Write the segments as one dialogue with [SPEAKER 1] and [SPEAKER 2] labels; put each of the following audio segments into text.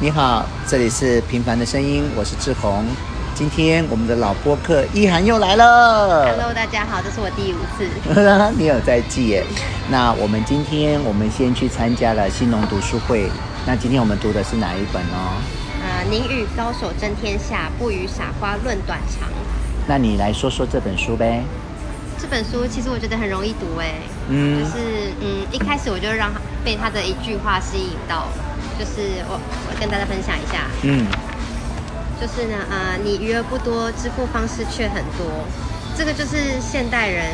[SPEAKER 1] 你好，这里是平凡的声音，我是志宏。今天我们的老播客一涵又来了。
[SPEAKER 2] Hello，大家好，这是我第五次。
[SPEAKER 1] 你有在记耶？那我们今天我们先去参加了新农读书会。那今天我们读的是哪一本哦？
[SPEAKER 2] 啊，宁与高手争天下，不与傻瓜论短长。
[SPEAKER 1] 那你来说说这本书呗。
[SPEAKER 2] 这本书其实我觉得很容易读哎，嗯，就是嗯，一开始我就让被他的一句话吸引到，就是我我跟大家分享一下，嗯。就是呢，呃，你余额不多，支付方式却很多，这个就是现代人，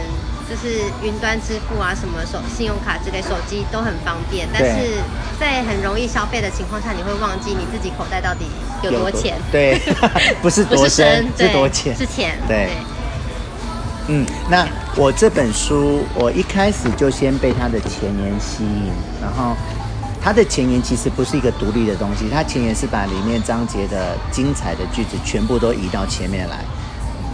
[SPEAKER 2] 就是云端支付啊，什么手信用卡之类，手机都很方便，但是在很容易消费的情况下，你会忘记你自己口袋到底有多钱。
[SPEAKER 1] 对，不是多深，是多钱，
[SPEAKER 2] 是钱。
[SPEAKER 1] 对，对嗯，那我这本书，我一开始就先被它的前言吸引，然后。它的前言其实不是一个独立的东西，它前言是把里面章节的精彩的句子全部都移到前面来，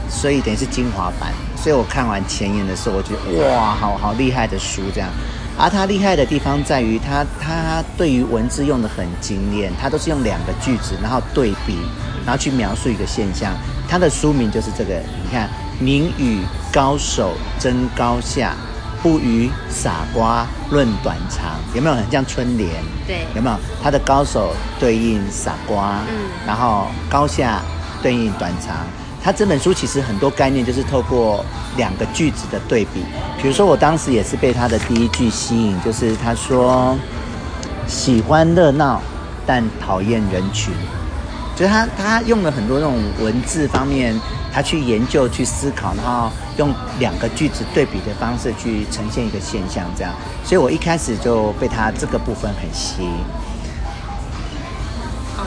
[SPEAKER 1] 所以等于是精华版。所以我看完前言的时候，我觉得哇，好好厉害的书这样。而它厉害的地方在于它，它它对于文字用的很精炼，它都是用两个句子，然后对比，然后去描述一个现象。它的书名就是这个，你看，宁与高手争高下。不与傻瓜论短长，有没有很像春联？
[SPEAKER 2] 对，
[SPEAKER 1] 有没有？他的高手对应傻瓜，嗯，然后高下对应短长。他这本书其实很多概念就是透过两个句子的对比。比如说，我当时也是被他的第一句吸引，就是他说喜欢热闹，但讨厌人群。就是他他用了很多那种文字方面。他去研究、去思考，然后用两个句子对比的方式去呈现一个现象，这样。所以我一开始就被他这个部分很吸引。
[SPEAKER 2] 哦，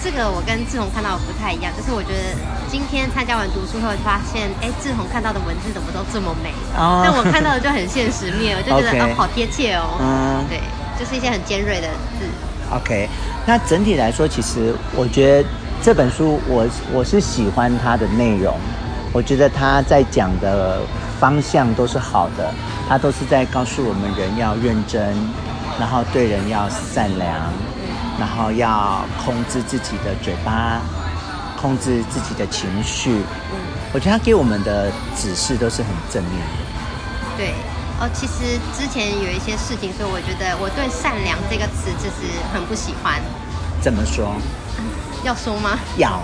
[SPEAKER 2] 这个我跟志宏看到的不太一样，就是我觉得今天参加完读书会，发现，哎，志宏看到的文字怎么都这么美？哦。但我看到的就很现实面，我就觉得 Okay. 哦，好贴切哦。嗯。对，就是一些很尖锐的字。
[SPEAKER 1] OK，那整体来说，其实我觉得。这本书我我是喜欢它的内容，我觉得他在讲的方向都是好的，他都是在告诉我们人要认真，然后对人要善良，然后要控制自己的嘴巴，控制自己的情绪。我觉得他给我们的指示都是很正面的。
[SPEAKER 2] 对，哦，其实之前有一些事情，所以我觉得我对“善良”这个词就是很不喜欢。
[SPEAKER 1] 怎么说？
[SPEAKER 2] 要说吗？
[SPEAKER 1] 要，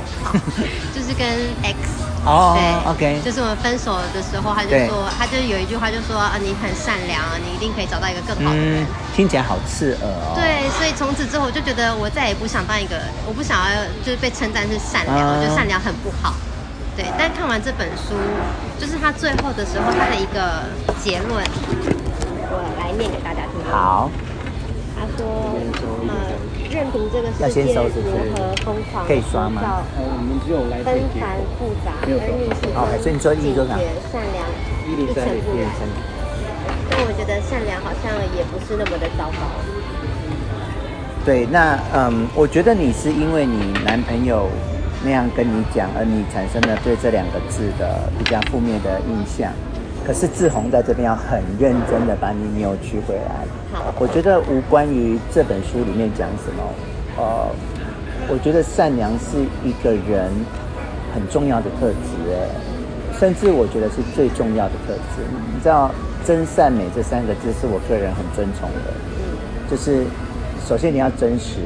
[SPEAKER 2] 就是跟 X
[SPEAKER 1] 哦，对，OK，
[SPEAKER 2] 就是我们分手的时候，他就说，他就有一句话就说啊，你很善良啊，你一定可以找到一个更好的人。嗯，
[SPEAKER 1] 听起来好刺耳哦。
[SPEAKER 2] 对，所以从此之后，我就觉得我再也不想当一个，我不想要就是被称赞是善良，我觉得善良很不好。对，但看完这本书，就是他最后的时候，他的一个结论，我来念给大家听。
[SPEAKER 1] 好。
[SPEAKER 2] 他说，呃。任凭这个世界如何疯狂，可以刷吗？纷繁复杂，而你始终坚决善良，一成不染。但我觉得善良好像也不是那么的糟糕。
[SPEAKER 1] 对，那嗯，我觉得你是因为你男朋友那样跟你讲，而你产生了对这两个字的比较负面的印象。可是志宏在这边要很认真的把你扭曲回来。好，我觉得无关于这本书里面讲什么，呃，我觉得善良是一个人很重要的特质，诶，甚至我觉得是最重要的特质。你知道“真善美”这三个字是我个人很尊崇的，就是首先你要真实，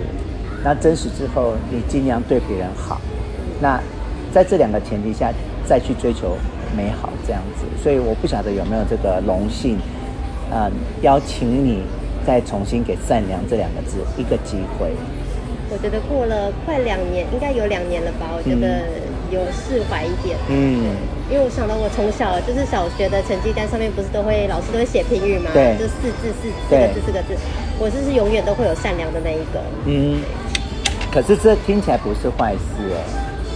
[SPEAKER 1] 那真实之后你尽量对别人好，那在这两个前提下再去追求。美好这样子，所以我不晓得有没有这个荣幸，嗯，邀请你再重新给“善良”这两个字一个机会。
[SPEAKER 2] 我觉得过了快两年，应该有两年了吧？我觉得有释怀一点。嗯，因为我想到我从小就是小学的成绩单上面不是都会老师都会写评语吗？对，就四字四四个字四个字，我就是永远都会有善良的那一个。嗯，
[SPEAKER 1] 可是这听起来不是坏事哦。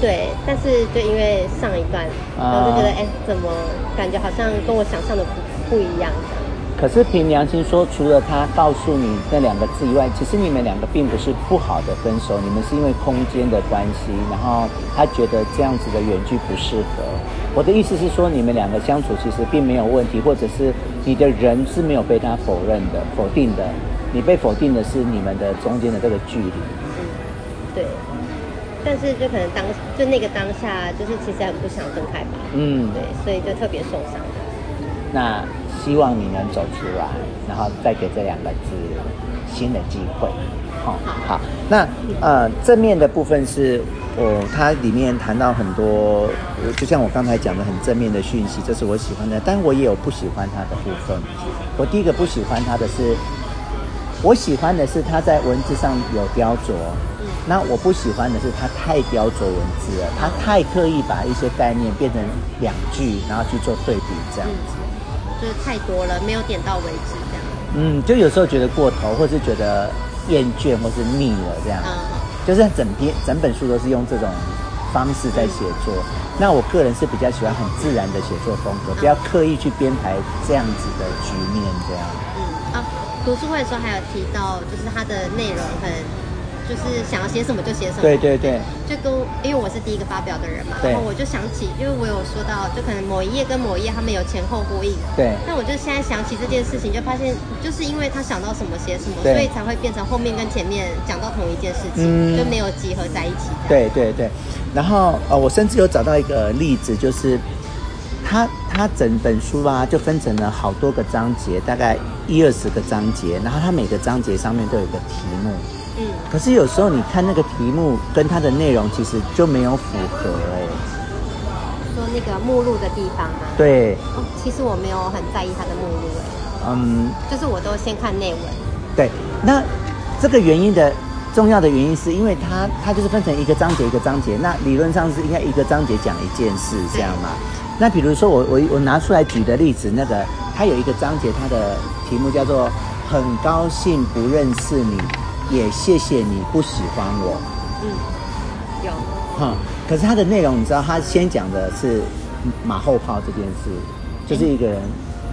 [SPEAKER 2] 对，但是就因为上一段，然后就觉得，哎、uh，怎么感觉好像跟我想象的不不一样？
[SPEAKER 1] 可是凭良心说，除了他告诉你那两个字以外，其实你们两个并不是不好的分手，你们是因为空间的关系，然后他觉得这样子的远距不适合。我的意思是说，你们两个相处其实并没有问题，或者是你的人是没有被他否认的、否定的，你被否定的是你们的中间的这个距离。
[SPEAKER 2] 嗯对。但是就可能当就那个当下，就是其实很不想分开吧。嗯，对，所以就特别受伤。
[SPEAKER 1] 那希望你能走出来，然后再给这两个字新的机会。好，好。那呃，正面的部分是我、哦、它里面谈到很多，就像我刚才讲的很正面的讯息，这是我喜欢的。但我也有不喜欢它的部分。我第一个不喜欢它的是，我喜欢的是它在文字上有雕琢。那我不喜欢的是它太雕琢文字了，它太刻意把一些概念变成两句，然后去做对比，这样子，
[SPEAKER 2] 嗯，就是太多了，没有点到为止这样。
[SPEAKER 1] 嗯，就有时候觉得过头，或是觉得厌倦，或是腻了这样。嗯，就是整篇整本书都是用这种方式在写作。嗯，那我个人是比较喜欢很自然的写作风格，不要刻意去编排这样子的局面这样。
[SPEAKER 2] 嗯啊，读书会的时候还有提到，就是它的内容很。就是想要写什么就写什么，
[SPEAKER 1] 对对对，
[SPEAKER 2] 就跟因为我是第一个发表的人嘛，然后我就想起，因为我有说到，就可能某一页跟某一页他们有前后呼应，
[SPEAKER 1] 对。
[SPEAKER 2] 那我就现在想起这件事情，就发现就是因为他想到什么写什么，所以才会变成后面跟前面讲到同一件事情，嗯、就没有集合在一起。
[SPEAKER 1] 对对对，然后呃，我甚至有找到一个例子，就是他他整本书啊，就分成了好多个章节，大概一二十个章节，然后他每个章节上面都有一个题目。嗯，可是有时候你看那个题目跟它的内容其实就没有符合哎、欸。
[SPEAKER 2] 说那个目录的地方吗？
[SPEAKER 1] 对。
[SPEAKER 2] 哦，其实我没有很在意它的目录哎、欸。
[SPEAKER 1] 嗯。
[SPEAKER 2] 就是我都先看内文。
[SPEAKER 1] 对，那这个原因的重要的原因是因为它它就是分成一个章节一个章节，那理论上是应该一个章节讲一件事这样嘛？那比如说我我我拿出来举的例子，那个它有一个章节，它的题目叫做“很高兴不认识你”。也谢谢你不喜欢我。
[SPEAKER 2] 嗯，有。
[SPEAKER 1] 哈，可是他的内容你知道，他先讲的是马后炮这件事，就是一个人，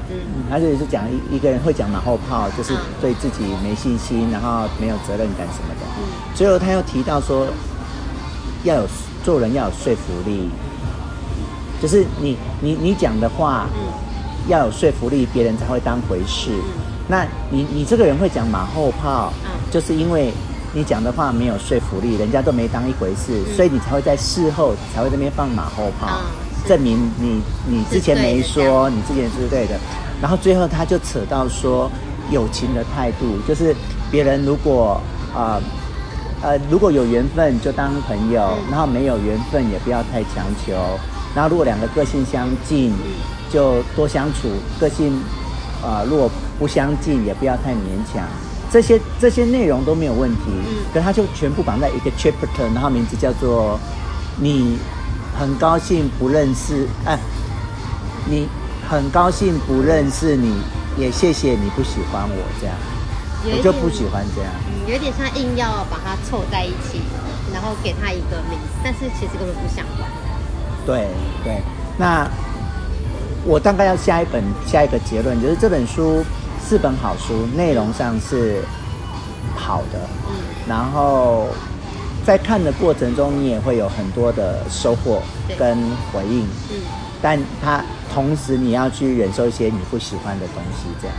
[SPEAKER 1] 嗯，他就是讲一一个人会讲马后炮，就是对自己没信心，然后没有责任感什么的。嗯。最后他又提到说，要有做人要有说服力，就是你你你讲的话，嗯，要有说服力，别人才会当回事。嗯。那你你这个人会讲马后炮。就是因为你讲的话没有说服力，人家都没当一回事，嗯、所以你才会在事后才会在那边放马后炮，哦、证明你你之前没说，你之前是对的。然后最后他就扯到说友情的态度，就是别人如果啊呃，呃如果有缘分就当朋友，嗯、然后没有缘分也不要太强求。然后如果两个个性相近，就多相处；个性啊、呃、如果不相近，也不要太勉强。这些这些内容都没有问题，嗯，可他就全部绑在一个 chapter，然后名字叫做“你很高兴不认识”，哎，你很高兴不认识你，也谢谢你不喜欢我这样，我就不喜欢这样，
[SPEAKER 2] 嗯，有点像硬要把它凑在一起，然后给他一个名字，但是其实根本不相关。
[SPEAKER 1] 对对，那我大概要下一本下一个结论，就是这本书。四本好书，内容上是好的，嗯，然后在看的过程中，你也会有很多的收获跟回应，嗯，但它同时你要去忍受一些你不喜欢的东西，这样。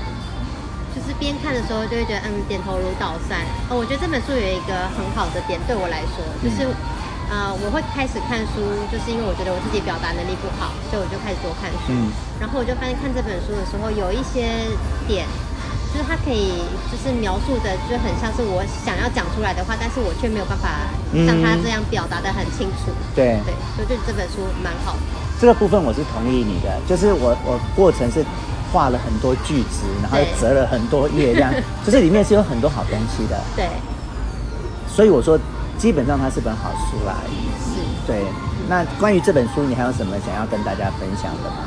[SPEAKER 2] 就是边看的时候就会觉得，嗯，点头如捣蒜。哦，我觉得这本书有一个很好的点，对我来说，就是。嗯呃，我会开始看书，就是因为我觉得我自己表达能力不好，所以我就开始多看书。嗯。然后我就发现看这本书的时候，有一些点，就是它可以就是描述的就很像是我想要讲出来的话，但是我却没有办法像他这样表达的很清楚。嗯、对对，所以就这本书蛮好的。
[SPEAKER 1] 这个部分我是同意你的，就是我我过程是画了很多句子，然后折了很多页，这样，就是里面是有很多好东西的。
[SPEAKER 2] 对。
[SPEAKER 1] 所以我说。基本上它是本好书啦，
[SPEAKER 2] 是，
[SPEAKER 1] 对。那关于这本书，你还有什么想要跟大家分享的吗？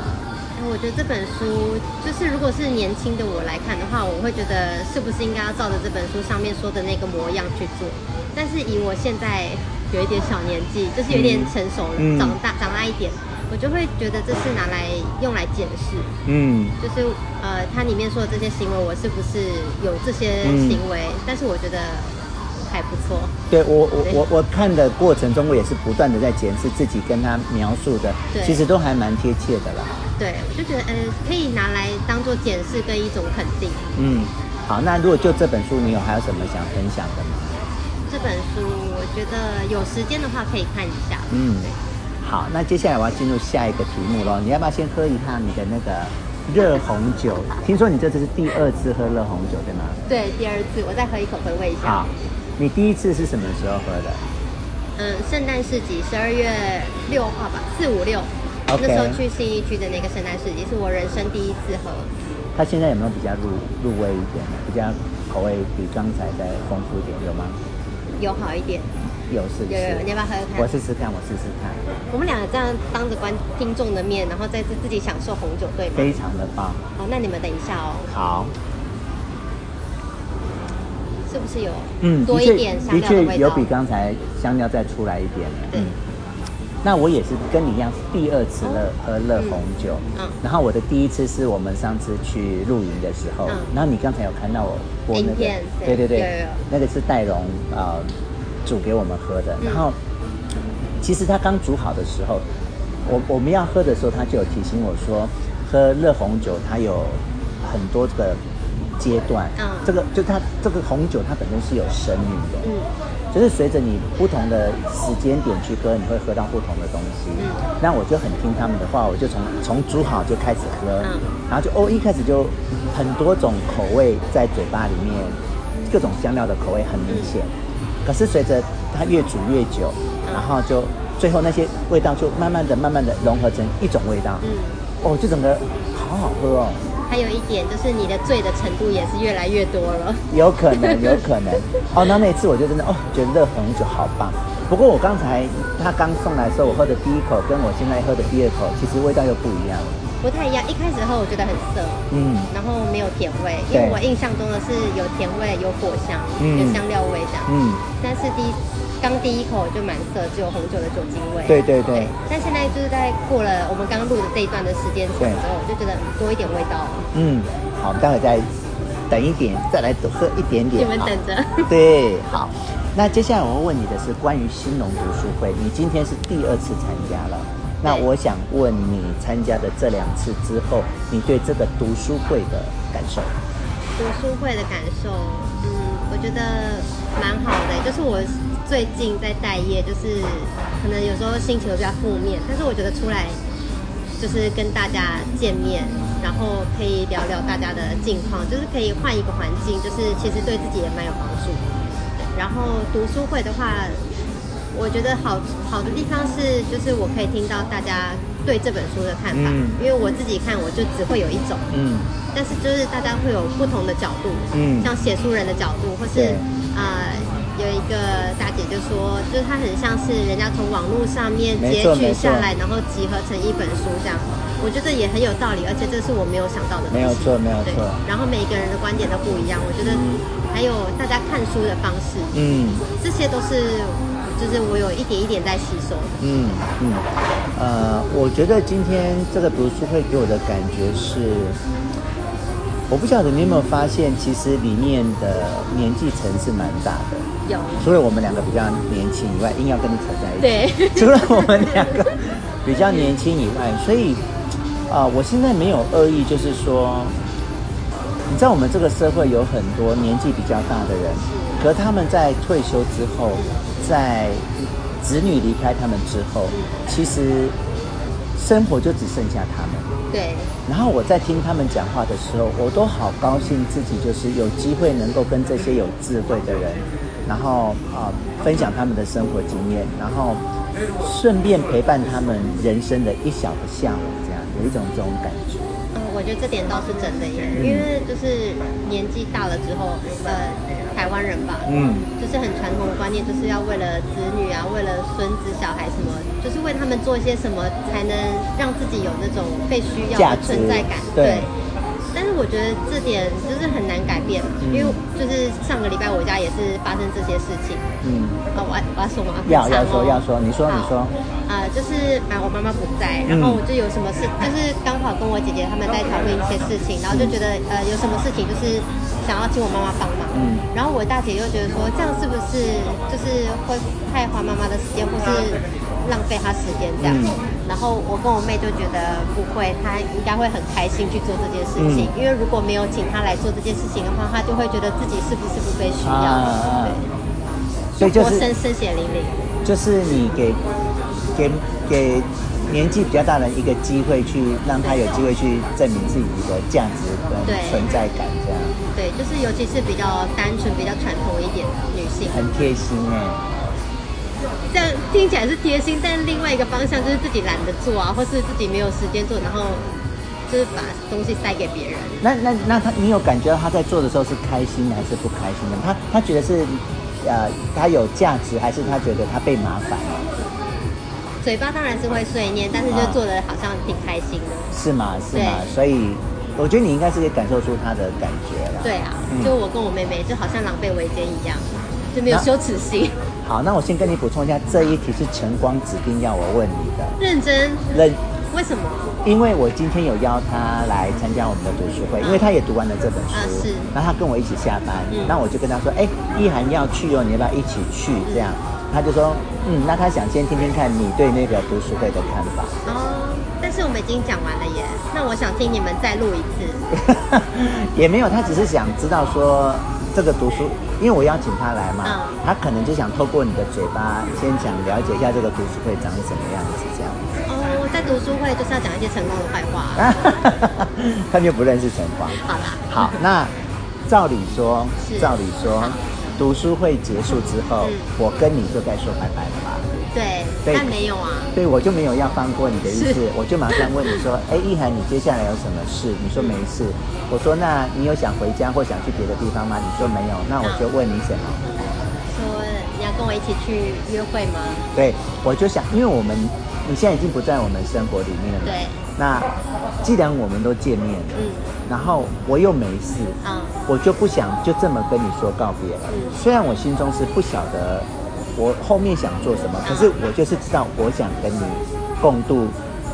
[SPEAKER 2] 我觉得这本书，就是如果是年轻的我来看的话，我会觉得是不是应该要照着这本书上面说的那个模样去做。但是以我现在有一点小年纪，就是有点成熟了，嗯、长大长大一点，我就会觉得这是拿来用来检视。嗯，就是呃，它里面说的这些行为，我是不是有这些行为？嗯、但是我觉得。还不错，
[SPEAKER 1] 对我我我我看的过程中，我也是不断的在检视自己跟他描述的，其实都还蛮贴切的啦。
[SPEAKER 2] 对，我就觉得呃，可以拿来当做检视跟一种肯定。
[SPEAKER 1] 嗯，好，那如果就这本书，你有还有什么想分享的吗？
[SPEAKER 2] 这本书我我觉得有时间的话可以看一下。
[SPEAKER 1] 嗯，好，那接下来我要进入下一个题目喽。你要不要先喝一下你的那个热红酒？听说你这次是第二次喝热红酒，对吗？
[SPEAKER 2] 对，第二次，我再喝一口回味一下。
[SPEAKER 1] 好，你第一次是什么时候喝的？
[SPEAKER 2] 嗯，圣诞市集十二月六号吧，四五六。那时候去信义区的那个圣诞市集，是我人生第一次喝。
[SPEAKER 1] 它现在有没有比较入入味一点？比较口味比刚才再丰富一点，有吗？
[SPEAKER 2] 有好一点。
[SPEAKER 1] 有是不是？
[SPEAKER 2] 有有，你要不要喝喝看？
[SPEAKER 1] 我试试看，我试试看。
[SPEAKER 2] 我们两个这样当着观听众的面，然后再自自己享受红酒，对吗？
[SPEAKER 1] 非常的棒。
[SPEAKER 2] 好，那你们等一下哦。
[SPEAKER 1] 好。
[SPEAKER 2] 是不是有嗯多一点香料的味道？
[SPEAKER 1] 的确有比刚才香料再出来一点。对。嗯那我也是跟你一样，第二次热喝热红酒。嗯。然后我的第一次是我们上次去露营的时候。嗯。然后你刚才有看到我播那个？对对对。那个是戴荣啊煮给我们喝的。然后，其实他刚煮好的时候，我我们要喝的时候，他就有提醒我说，喝热红酒它有很多这个阶段。嗯。这个就它这个红酒它本身是有生命的。嗯。就是随着你不同的时间点去喝，你会喝到不同的东西。嗯，那我就很听他们的话，我就从从煮好就开始喝，嗯，然后就哦，一开始就很多种口味在嘴巴里面，各种香料的口味很明显。可是随着它越煮越久，然后就最后那些味道就慢慢的、慢慢的融合成一种味道。嗯，哦，就整个好好喝哦。
[SPEAKER 2] 还有一点就是你的醉的程度也是越来越多了，
[SPEAKER 1] 有可能，有可能。哦，那那次我就真的哦，觉得热红酒好棒。不过我刚才他刚送来的时候，我喝的第一口跟我现在喝的第二口，其实味道又不一样。
[SPEAKER 2] 不太一样，一开始喝我觉得很涩，嗯，然后没有甜味，因为我印象中的是有甜味、有果香、有香料味这样，嗯，但是第一刚第一口就满色，只有红酒的酒精味，
[SPEAKER 1] 对对对。
[SPEAKER 2] 但现在就是在过了我们刚刚录的这一段的时间之后，我就觉得多一点味道。
[SPEAKER 1] 嗯，好，我们待会再等一点，再来喝一点点。
[SPEAKER 2] 你们等着。
[SPEAKER 1] 对，好。那接下来我会问你的是关于新农读书会，你今天是第二次参加了。那我想问你，参加的这两次之后，你对这个读书会的感受？
[SPEAKER 2] 读书会的感受，觉得蛮好的。就是我最近在待业，就是可能有时候心情会比较负面，但是我觉得出来就是跟大家见面，然后可以聊聊大家的近况，就是可以换一个环境，就是其实对自己也蛮有帮助。然后读书会的话。我觉得好好的地方是，就是我可以听到大家对这本书的看法，嗯、因为我自己看我就只会有一种，嗯，但是就是大家会有不同的角度，嗯，像写书人的角度，或是啊、呃、有一个大姐就说，就是她很像是人家从网络上面截取下来，然后集合成一本书这样，我觉得也很有道理，而且这是我没有想到的东西，
[SPEAKER 1] 没有错，没有错。
[SPEAKER 2] 然后每一个人的观点都不一样，我觉得还有大家看书的方式，嗯，这些都是。就是我有一点一点在吸收。嗯嗯，
[SPEAKER 1] 呃，我觉得今天这个读书会给我的感觉是，我不晓得你有没有发现，其实里面的年纪层是蛮大的。
[SPEAKER 2] 有。
[SPEAKER 1] 除了我们两个比较年轻以外，硬要跟你扯在一起。
[SPEAKER 2] 对。
[SPEAKER 1] 除了我们两个比较年轻以外，所以啊、呃，我现在没有恶意，就是说，你知道我们这个社会有很多年纪比较大的人，可他们在退休之后。在子女离开他们之后，其实生活就只剩下他们。
[SPEAKER 2] 对。
[SPEAKER 1] 然后我在听他们讲话的时候，我都好高兴自己就是有机会能够跟这些有智慧的人，然后啊、呃、分享他们的生活经验，然后顺便陪伴他们人生的一小个下午，这样有一种这种感觉。
[SPEAKER 2] 嗯，我觉得这点倒是真的耶，因为就是年纪大了之后，呃。台湾人吧，嗯，就是很传统的观念，就是要为了子女啊，为了孙子小孩什么，就是为他们做一些什么，才能让自己有那种被需要的存在感。对。但是我觉得这点就是很难改变，嗯、因为就是上个礼拜我家也是发生这些事情。嗯。啊，我我要说吗？
[SPEAKER 1] 要要说要说，你说你说。
[SPEAKER 2] 啊、呃，就是啊，我妈妈不在，然后我就有什么事，就是刚好跟我姐姐他们在讨论一些事情，然后就觉得呃，有什么事情就是。想要请我妈妈帮忙，嗯，然后我大姐又觉得说，这样是不是就是会太花妈妈的时间，或是浪费她时间这样？嗯、然后我跟我妹就觉得不会，她应该会很开心去做这件事情，嗯、因为如果没有请她来做这件事情的话，她就会觉得自己是不是不被需要？啊、对。
[SPEAKER 1] 所以就是
[SPEAKER 2] 生生血淋淋，
[SPEAKER 1] 就是你给给给年纪比较大的一个机会，去让他有机会去证明自己的价值跟存在感，这样。
[SPEAKER 2] 对，就是尤其是比较单纯、比较传统一点的女性，
[SPEAKER 1] 很贴心哎、欸。
[SPEAKER 2] 这样听起来是贴心，但另外一个方向就是自己懒得做啊，或是自己没有时间做，然后就是把东西塞给别人。
[SPEAKER 1] 那那那他，你有感觉到他在做的时候是开心还是不开心的？他他觉得是，呃，他有价值，还是他觉得他被麻烦了？
[SPEAKER 2] 嘴巴当然是会碎念，但是就做的好像挺开心的。啊、
[SPEAKER 1] 是吗？是吗？所以我觉得你应该是可以感受出他的感觉了。
[SPEAKER 2] 对啊，就我跟我妹妹就好像狼狈为奸一样，就没有羞耻心。
[SPEAKER 1] 好，那我先跟你补充一下，这一题是晨光指定要我问你的。
[SPEAKER 2] 认真？
[SPEAKER 1] 认？
[SPEAKER 2] 为什么？
[SPEAKER 1] 因为我今天有邀他来参加我们的读书会，因为他也读完了这本书。啊，是。然后他跟我一起下班，那我就跟他说，哎，意涵要去哦，你要不要一起去？这样，他就说，嗯，那他想先听听看你对那个读书会的看法。
[SPEAKER 2] 哦，但是我们已经讲完了耶，那我想听你们再录一次。
[SPEAKER 1] 也没有，他只是想知道说。这个读书，因为我邀请他来嘛，嗯、他可能就想透过你的嘴巴，先想了解一下这个读书会长什么样子，这样。
[SPEAKER 2] 哦，我在读书会就是要讲一些成功的坏话。
[SPEAKER 1] 他就不认识晨光。
[SPEAKER 2] 好啦。
[SPEAKER 1] 好，那照理说，照理说，读书会结束之后，嗯、我跟你就该说拜拜了吧？
[SPEAKER 2] 对，但没有啊。
[SPEAKER 1] 对，我就没有要放过你的意思，我就马上问你说：“哎，意涵，你接下来有什么事？”你说没事。我说：“那你有想回家或想去别的地方吗？”你说没有。那我就问你什么？
[SPEAKER 2] 说你要跟我一起去约会吗？
[SPEAKER 1] 对，我就想，因为我们你现在已经不在我们生活里面了。对。那既然我们都见面了，嗯，然后我又没事，嗯，我就不想就这么跟你说告别了。嗯。虽然我心中是不晓得。我后面想做什么？可是我就是知道，我想跟你共度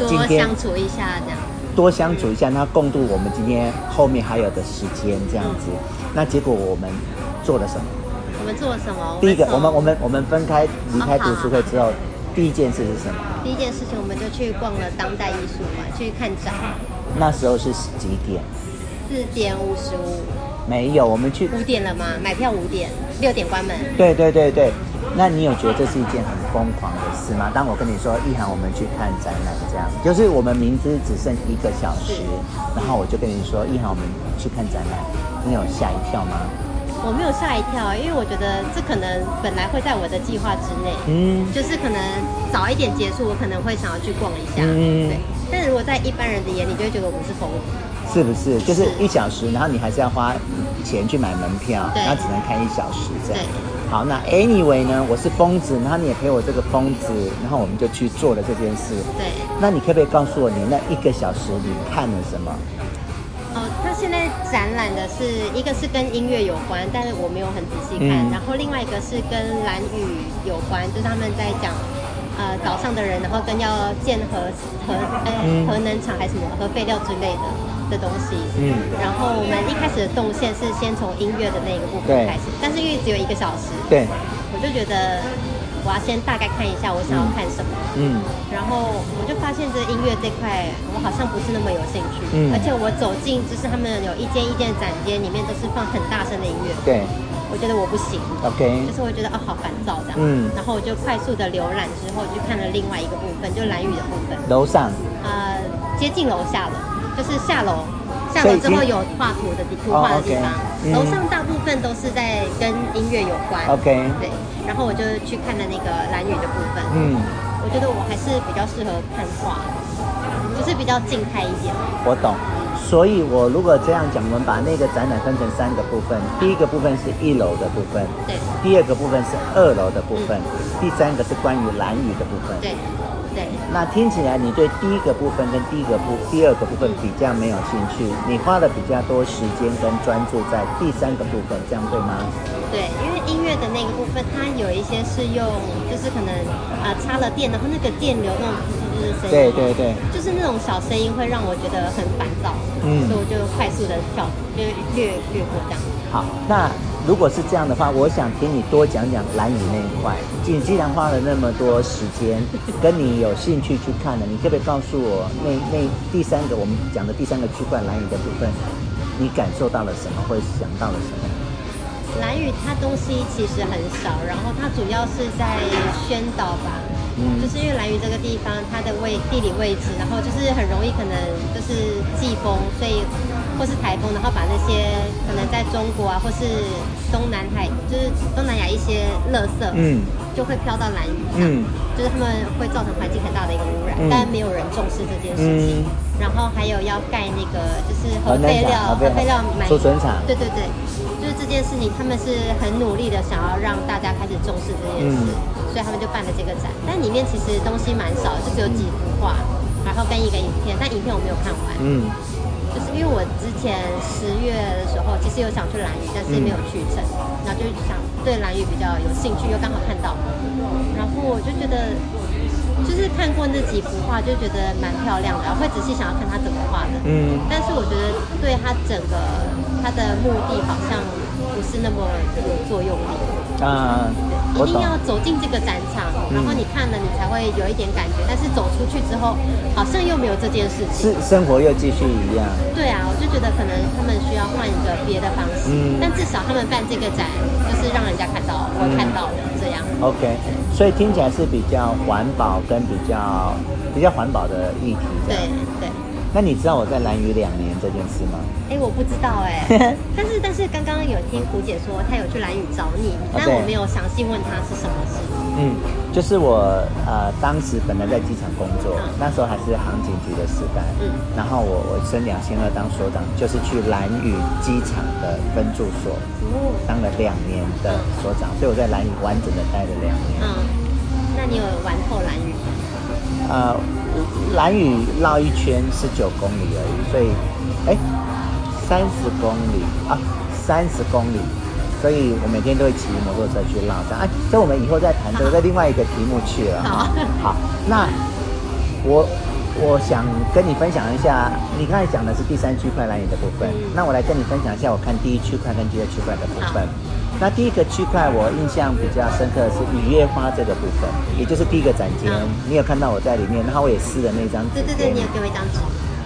[SPEAKER 1] 今天，
[SPEAKER 2] 多相处一下这样，
[SPEAKER 1] 多相处一下，那共度我们今天后面还有的时间这样子。那结果我们做了什么？
[SPEAKER 2] 我们做了什么？
[SPEAKER 1] 第一个，我们我们我们分开离开读书会之后，第一件事是什么？
[SPEAKER 2] 第一件事情，我们就去逛了当代艺术馆，去看展。
[SPEAKER 1] 那时候是几点？
[SPEAKER 2] 四点五十五。
[SPEAKER 1] 没有，我们去
[SPEAKER 2] 五点了吗？买票五点，六点关门。
[SPEAKER 1] 对对对对。那你有觉得这是一件很疯狂的事吗？当我跟你说，一涵，我们去看展览，这样，就是我们明知只剩一个小时，然后我就跟你说，一涵，我们去看展览，你有吓一跳吗？
[SPEAKER 2] 我没有吓一跳，因为我觉得这可能本来会在我的计划之内，嗯，就是可能早一点结束，我可能会想要去逛一下，嗯，对。但是如果在一般人的眼里，就会觉得我们是疯子，
[SPEAKER 1] 是不是？就是一小时，然后你还是要花钱去买门票，然后只能看一小时这样。对。好，那 anyway 呢？我是疯子，然后你也陪我这个疯子，然后我们就去做了这件事。
[SPEAKER 2] 对。
[SPEAKER 1] 那你可不可以告诉我，你那一个小时你看了什
[SPEAKER 2] 么？现在展览的是一个是跟音乐有关，但是我没有很仔细看。嗯、然后另外一个是跟蓝雨有关，就是他们在讲呃岛上的人，然后跟要建核核呃核能厂还是什么核废料之类的。的东西，嗯，然后我们一开始的动线是先从音乐的那个部分开始，但是因为只有一个小时，对，我就觉得我要先大概看一下我想要看什么，嗯，然后我就发现这音乐这块我好像不是那么有兴趣，嗯，而且我走进就是他们有一间一间展间里面都是放很大声的音乐，对，我觉得我不行，OK，就是我觉得哦好烦躁这样，嗯，然后我就快速的浏览之后就看了另外一个部分，就蓝雨的部分，
[SPEAKER 1] 楼上，
[SPEAKER 2] 呃，接近楼下了。就是下楼，下楼之后有画图的地图画的地方，楼、oh, 上大部分都是在跟音乐有关。OK，对，然后我就去看了那个蓝雨的部分。嗯，我觉得我还是比较适合看画，就是比较静态一点。
[SPEAKER 1] 我懂，所以我如果这样讲，我们把那个展览分成三个部分，第一个部分是一楼的部分，对，第二个部分是二楼的部分，嗯、第三个是关于蓝雨的部分，对。
[SPEAKER 2] 对，
[SPEAKER 1] 那听起来你对第一个部分跟第一个部第二个部分比较没有兴趣，你花了比较多时间跟专注在第三个部分，这样对吗？
[SPEAKER 2] 对，因为音乐的那个部分，它有一些是用，就是可能啊、呃、插了电，然后那个电流那种滋滋的声音，
[SPEAKER 1] 对对对，
[SPEAKER 2] 就是那种小声音会让我觉得很烦躁，嗯，所以我就快速的跳，就略略过这样。
[SPEAKER 1] 好，那。如果是这样的话，我想听你多讲讲蓝屿那一块。你既然花了那么多时间，跟你有兴趣去看的，你可不可以告诉我那那第三个我们讲的第三个区块蓝屿的部分，你感受到了什么，或者想到了什么？
[SPEAKER 2] 蓝屿它东西其实很少，然后它主要是在宣导吧。嗯，就是因为蓝屿这个地方，它的位地理位置，然后就是很容易可能就是季风，所以或是台风，然后把那些在中国啊，或是东南海，就是东南亚一些垃圾，嗯，就会飘到蓝屿上，嗯，就是他们会造成环境很大的一个污染，嗯，但没有人重视这件事情。嗯，然后还有要盖那个就是核废料核废料埋储
[SPEAKER 1] 存厂，
[SPEAKER 2] 对对对，就是这件事情，他们是很努力的想要让大家开始重视这件事。嗯。所以他们就办了这个展，但里面其实东西蛮少，就只有几幅画，然后跟一个影片，但影片我没有看完。嗯，就是因为我之前十月的时候，其实有想去蓝屿，但是没有去成，嗯、然后就想对蓝屿比较有兴趣，又刚好看到，然后我就觉得，就是看过那几幅画，就觉得蛮漂亮的，然后会仔细想要看他怎么画的。嗯，但是我觉得对他整个他的目的好像不是那么有作用力。啊，一定要走进这个展场，然后你看了，你才会有一点感觉。但是走出去之后，好像又没有这件事情。是
[SPEAKER 1] 生活又继续一样。
[SPEAKER 2] 对啊，我就觉得可能他们需要换一个别的方式。嗯。但至少他们办这个展，就是让人家看到，我看到的这样。
[SPEAKER 1] OK，所以听起来是比较环保跟比较比较环保的议题。
[SPEAKER 2] 对对。
[SPEAKER 1] 那你知道我在蓝屿两年这件事吗？
[SPEAKER 2] 哎，我不知道哎、欸。但是但是刚刚有听胡姐说，她有去蓝屿找你，但我没有详细问她是什么事。
[SPEAKER 1] 嗯，就是我呃当时本来在机场工作，嗯、那时候还是航警局的时代。嗯。然后我我升两千二当所长，就是去蓝屿机场的分驻所，哦、当了两年的所长，所以我在蓝屿完整的待了两年。嗯。
[SPEAKER 2] 那你有玩透蓝屿吗？
[SPEAKER 1] 呃，蓝屿绕一圈是九公里而已，所以，哎，三十公里啊，三十公里，所以我每天都会骑摩托车去绕这样。哎，这我们以后再谈，这个在另外一个题目去了哈。好，那我我想跟你分享一下，你刚才讲的是第三区块蓝屿的部分，嗯、那我来跟你分享一下，我看第一区块跟第二区块的部分。那第一个区块我印象比较深刻的是雨夜花这个部分，也就是第一个展间，嗯、你有看到我在里面，然后我也撕了那张纸。
[SPEAKER 2] 对对对，你有给我一张纸。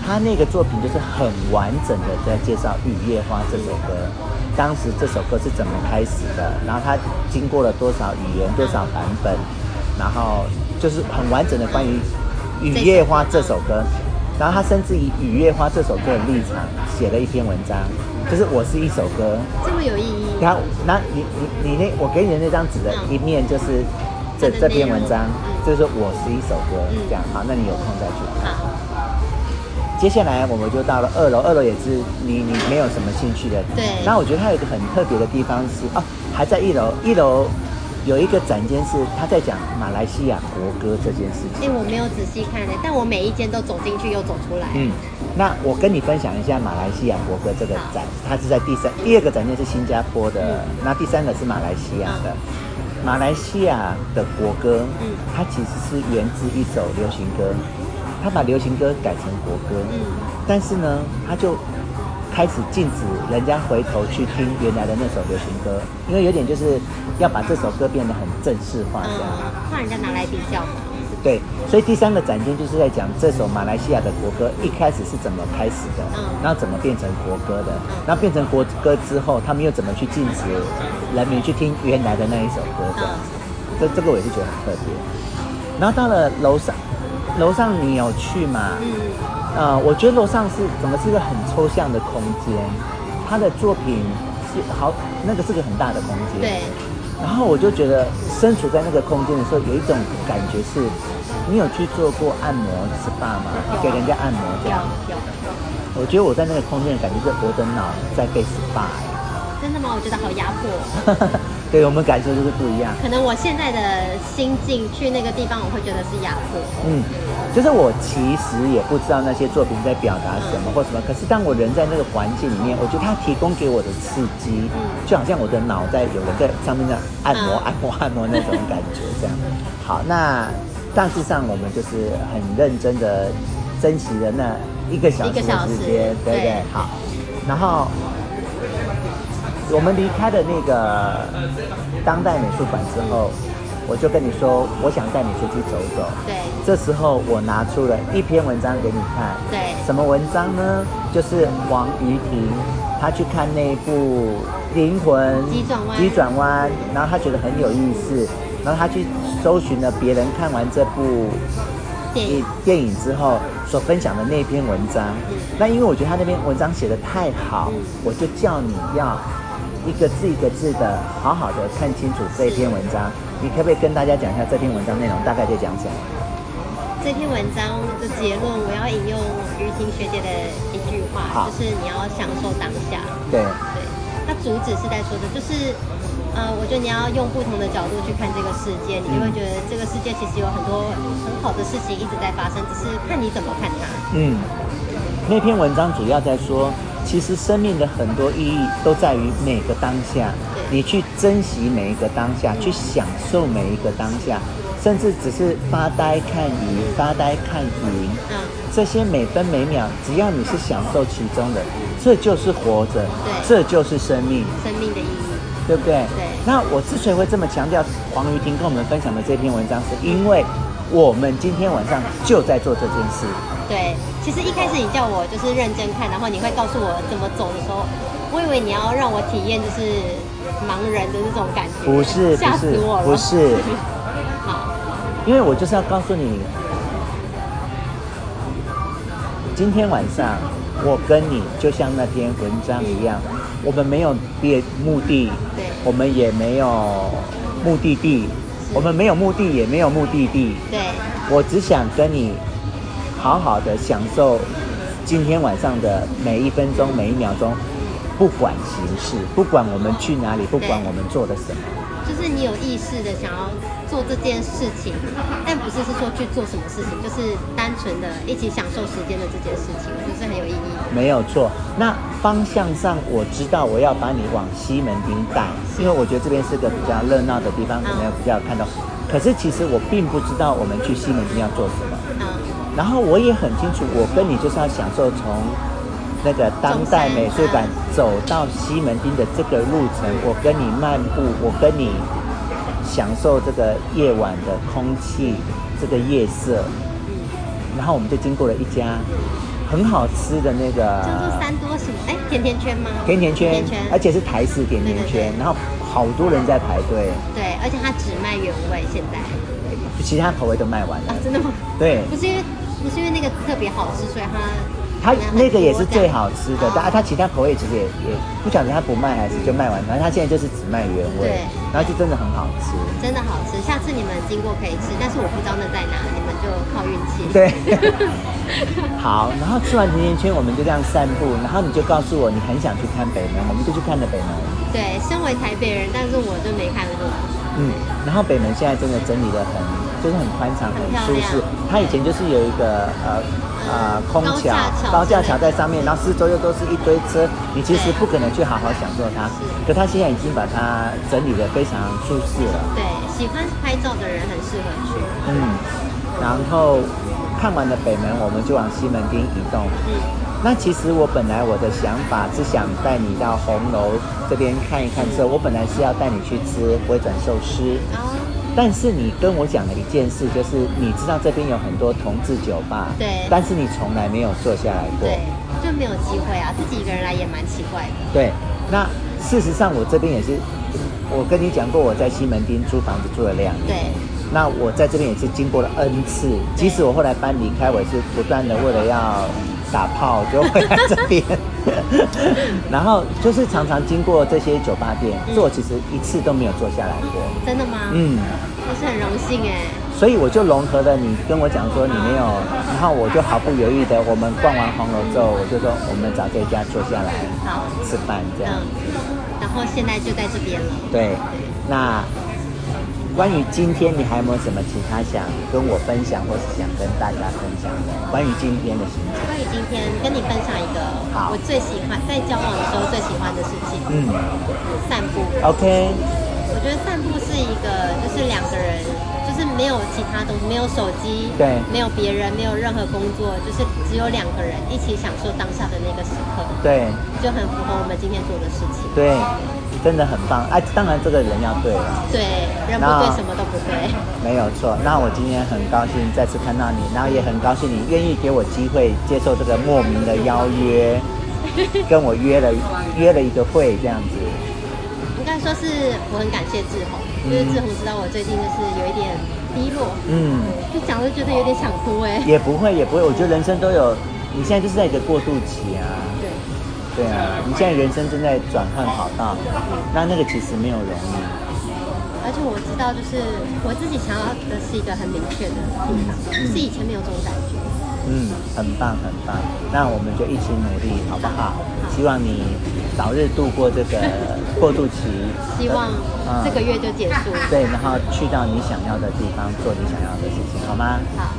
[SPEAKER 1] 他那个作品就是很完整的在介绍《雨夜花》这首歌，当时这首歌是怎么开始的，然后它经过了多少语言、多少版本，然后就是很完整的关于《雨夜花》这首歌。然后他甚至以《雨夜花》这首歌的立场写了一篇文章，就是我是一首歌，
[SPEAKER 2] 这么有意义。
[SPEAKER 1] 然后，那你你你那我给你的那张纸的一面就是这这篇文章，就是说我是一首歌，这样好，那你有空再去看。好。接下来我们就到了二楼，二楼也是你你没有什么兴趣的。
[SPEAKER 2] 对。
[SPEAKER 1] 然后我觉得它有一个很特别的地方是哦，还在一楼，一楼。有一个展间是他在讲马来西亚国歌这件事情。
[SPEAKER 2] 哎，我没有仔细看呢，但我每一间都走进去又走出来。
[SPEAKER 1] 嗯，那我跟你分享一下马来西亚国歌这个展，它是在第三、第二个展间是新加坡的，那第三个是马来西亚的。马来西亚的国歌，嗯，它其实是源自一首流行歌，它把流行歌改成国歌，嗯，但是呢，它就。开始禁止人家回头去听原来的那首流行歌，因为有点就是要把这首歌变得很正式化，这样，
[SPEAKER 2] 怕人家拿来比较嘛。
[SPEAKER 1] 对，所以第三个展厅就是在讲这首马来西亚的国歌一开始是怎么开始的，然后怎么变成国歌的，然后变成国歌之后，他们又怎么去禁止人民去听原来的那一首歌，这样子。这这个我也是觉得很特别。然后到了楼上，楼上你有去吗？嗯。呃，我觉得楼上是怎么是一个很抽象的空间，他的作品是好，那个是个很大的空间。
[SPEAKER 2] 对。
[SPEAKER 1] 然后我就觉得身处在那个空间的时候，有一种感觉是，你有去做过按摩 SPA 吗？有给人家按摩这样。我觉得我在那个空间的感觉是我的脑在被 SPA。
[SPEAKER 2] 真的吗？我觉得好压迫。
[SPEAKER 1] 对，我们感受就是不一样。
[SPEAKER 2] 可能我现在的心境去那个地方，我会觉得是压迫。
[SPEAKER 1] 嗯。就是我其实也不知道那些作品在表达什么或什么，可是当我人在那个环境里面，我觉得它提供给我的刺激，就好像我的脑袋有人在上面这样按摩、按摩、按摩那种感觉，这样。好，那大致上我们就是很认真的珍惜了那一个小时的时间，对不对？好，然后我们离开了那个当代美术馆之后。我就跟你说，我想带你出去走走。
[SPEAKER 2] 对。
[SPEAKER 1] 这时候我拿出了一篇文章给你看。
[SPEAKER 2] 对。
[SPEAKER 1] 什么文章呢？就是王瑜婷，她去看那部灵魂
[SPEAKER 2] 急转弯，
[SPEAKER 1] 急转弯，然后她觉得很有意思，然后她去搜寻了别人看完这部电影电影之后所分享的那篇文章。嗯、那因为我觉得他那篇文章写的太好，嗯、我就叫你要一个字一个字的好好的看清楚这篇文章。你可不可以跟大家讲一下这篇文章内容大概在讲什么？
[SPEAKER 2] 这篇文章的结论，我要引用于婷学姐的一句话，就是你要享受当下。
[SPEAKER 1] 对
[SPEAKER 2] 对，它主旨是在说的，就是呃，我觉得你要用不同的角度去看这个世界，你就会觉得这个世界其实有很多很好的事情一直在发生，只是看你怎么看它。
[SPEAKER 1] 嗯，那篇文章主要在说，其实生命的很多意义都在于每个当下，你去珍惜每一个当下，嗯、去享受每一个当下。甚至只是发呆看鱼，发呆看云，嗯，这些每分每秒，只要你是享受其中的，这就是活着，这就是生命，
[SPEAKER 2] 生命的意义，
[SPEAKER 1] 对不对？
[SPEAKER 2] 对。
[SPEAKER 1] 那我之所以会这么强调黄瑜婷跟我们分享的这篇文章，是因为我们今天晚上就在做这件事。
[SPEAKER 2] 对，其实一开始你叫我就是认真看，然后你会告诉我怎么走的时候，我以为你要让我体验就是盲人的那种感觉，
[SPEAKER 1] 不是，
[SPEAKER 2] 吓死我了，
[SPEAKER 1] 不是。好因为我就是要告诉你，今天晚上我跟你就像那篇文章一样，我们没有别目的，对，我们也没有目的地，我们没有目的也没有目的地，对，我只想跟你好好的享受今天晚上的每一分钟每一秒钟，不管形式，不管我们去哪里，不管我们做的什么。
[SPEAKER 2] 就是你有意识的想要做这件事情，但不是是说去做什么事情，就是单纯的一起享受时间的这件事情，我觉得是很有意义。
[SPEAKER 1] 没有错，那方向上我知道我要把你往西门町带，因为我觉得这边是个比较热闹的地方，可能有比较看到。可是其实我并不知道我们去西门町要做什么。嗯。然后我也很清楚，我跟你就是要享受从。那个当代美术馆走到西门町的这个路程，我跟你漫步，我跟你享受这个夜晚的空气，这个夜色。然后我们就经过了一家很好吃的那个
[SPEAKER 2] 叫做三多什么？哎，甜甜圈吗？
[SPEAKER 1] 甜甜圈，甜甜圈，而且是台式甜甜圈。然后好多人在排队。
[SPEAKER 2] 对，而且它只卖原味，现在
[SPEAKER 1] 其他口味都卖完了。
[SPEAKER 2] 真的吗？
[SPEAKER 1] 对，
[SPEAKER 2] 不是因为不是因为那个特别好吃，所以它。
[SPEAKER 1] 它那个也是最好吃的，但它其他口味其实也也不晓得它不卖还是就卖完，反正它现在就是只卖原味，对，然后就真的很好吃，
[SPEAKER 2] 真的好吃。下次你们经过可以吃，但是我不知道那在哪，你们就靠运气。
[SPEAKER 1] 对，好，然后吃完甜甜圈，我们就这样散步，然后你就告诉我你很想去看北门，我们就去看了北门。
[SPEAKER 2] 对，身为台北人，但是我就没看过。
[SPEAKER 1] 嗯，然后北门现在真的整理的很，就是很宽敞，很舒适。它以前就是有一个呃。啊、呃，空桥、高架桥在上面，然后四周又都是一堆车，你其实不可能去好好享受它。可它现在已经把它整理的非常舒适了。
[SPEAKER 2] 对，喜欢拍照的人很适合去。
[SPEAKER 1] 嗯，然后看完了北门，我们就往西门町移动。嗯，那其实我本来我的想法是想带你到红楼这边看一看车，我本来是要带你去吃回转寿司。哦但是你跟我讲了一件事，就是你知道这边有很多同志酒吧，对，但是你从来没有坐下来过，
[SPEAKER 2] 对，就没有机会啊，自己一个人来也蛮奇怪的。
[SPEAKER 1] 对，那事实上我这边也是，我跟你讲过，我在西门町租房子住了两年，对，那我在这边也是经过了 N 次，即使我后来搬离开，我也是不断的为了要。打炮就会来这边，然后就是常常经过这些酒吧店，坐其实一次都没有坐下来过。
[SPEAKER 2] 真的吗？嗯，我是很荣幸哎。
[SPEAKER 1] 所以我就融合了你跟我讲说你没有，然后我就毫不犹豫的，我们逛完红楼之后，我就说我们找这家坐下来，好吃饭这样。
[SPEAKER 2] 然后现在就在这边了。
[SPEAKER 1] 对，那。关于今天，你还有没有什么其他想跟我分享，或是想跟大家分享的？关于今天的行程。
[SPEAKER 2] 关于今天，跟你分享一个我最喜欢在交往的时候最喜欢的事情。嗯，散步。OK。我觉得散步是一个，就是两个人，就是没有其他东西，没有手机，对，没有别人，没有任何工作，就是只有两个人一起享受当下的那个时刻。对，就很符合我们今天做的事情。对。
[SPEAKER 1] 真的很棒，哎，当然这个人要对了，
[SPEAKER 2] 对，人不对什么都不对，
[SPEAKER 1] 没有错。那我今天很高兴再次看到你，然后也很高兴你愿意给我机会接受这个莫名的邀约，跟我约了约了一个会这样子。
[SPEAKER 2] 应该说是我很感谢志宏，嗯、就是志宏知道我最近就是有一点低落，嗯，就讲着觉得有点想哭哎，
[SPEAKER 1] 也不会也不会，我觉得人生都有，你现在就是在一个过渡期啊，对，对啊，你现在人生正在转换跑道，那那个其实没有容易，
[SPEAKER 2] 而且我知道就是我自己想要的是一个很明确的地方，嗯、是以前没有这种感觉。
[SPEAKER 1] 嗯，很棒很棒，那我们就一起努力，好不好？好，希望你早日度过这个 过渡期。
[SPEAKER 2] 希望这个月就结束。
[SPEAKER 1] 嗯、对，然后去到你想要的地方，做你想要的事情，好吗？
[SPEAKER 2] 好，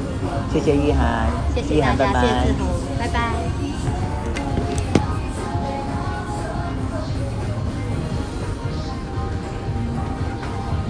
[SPEAKER 1] 谢谢一涵，
[SPEAKER 2] 谢谢大家，谢谢志宏，拜拜。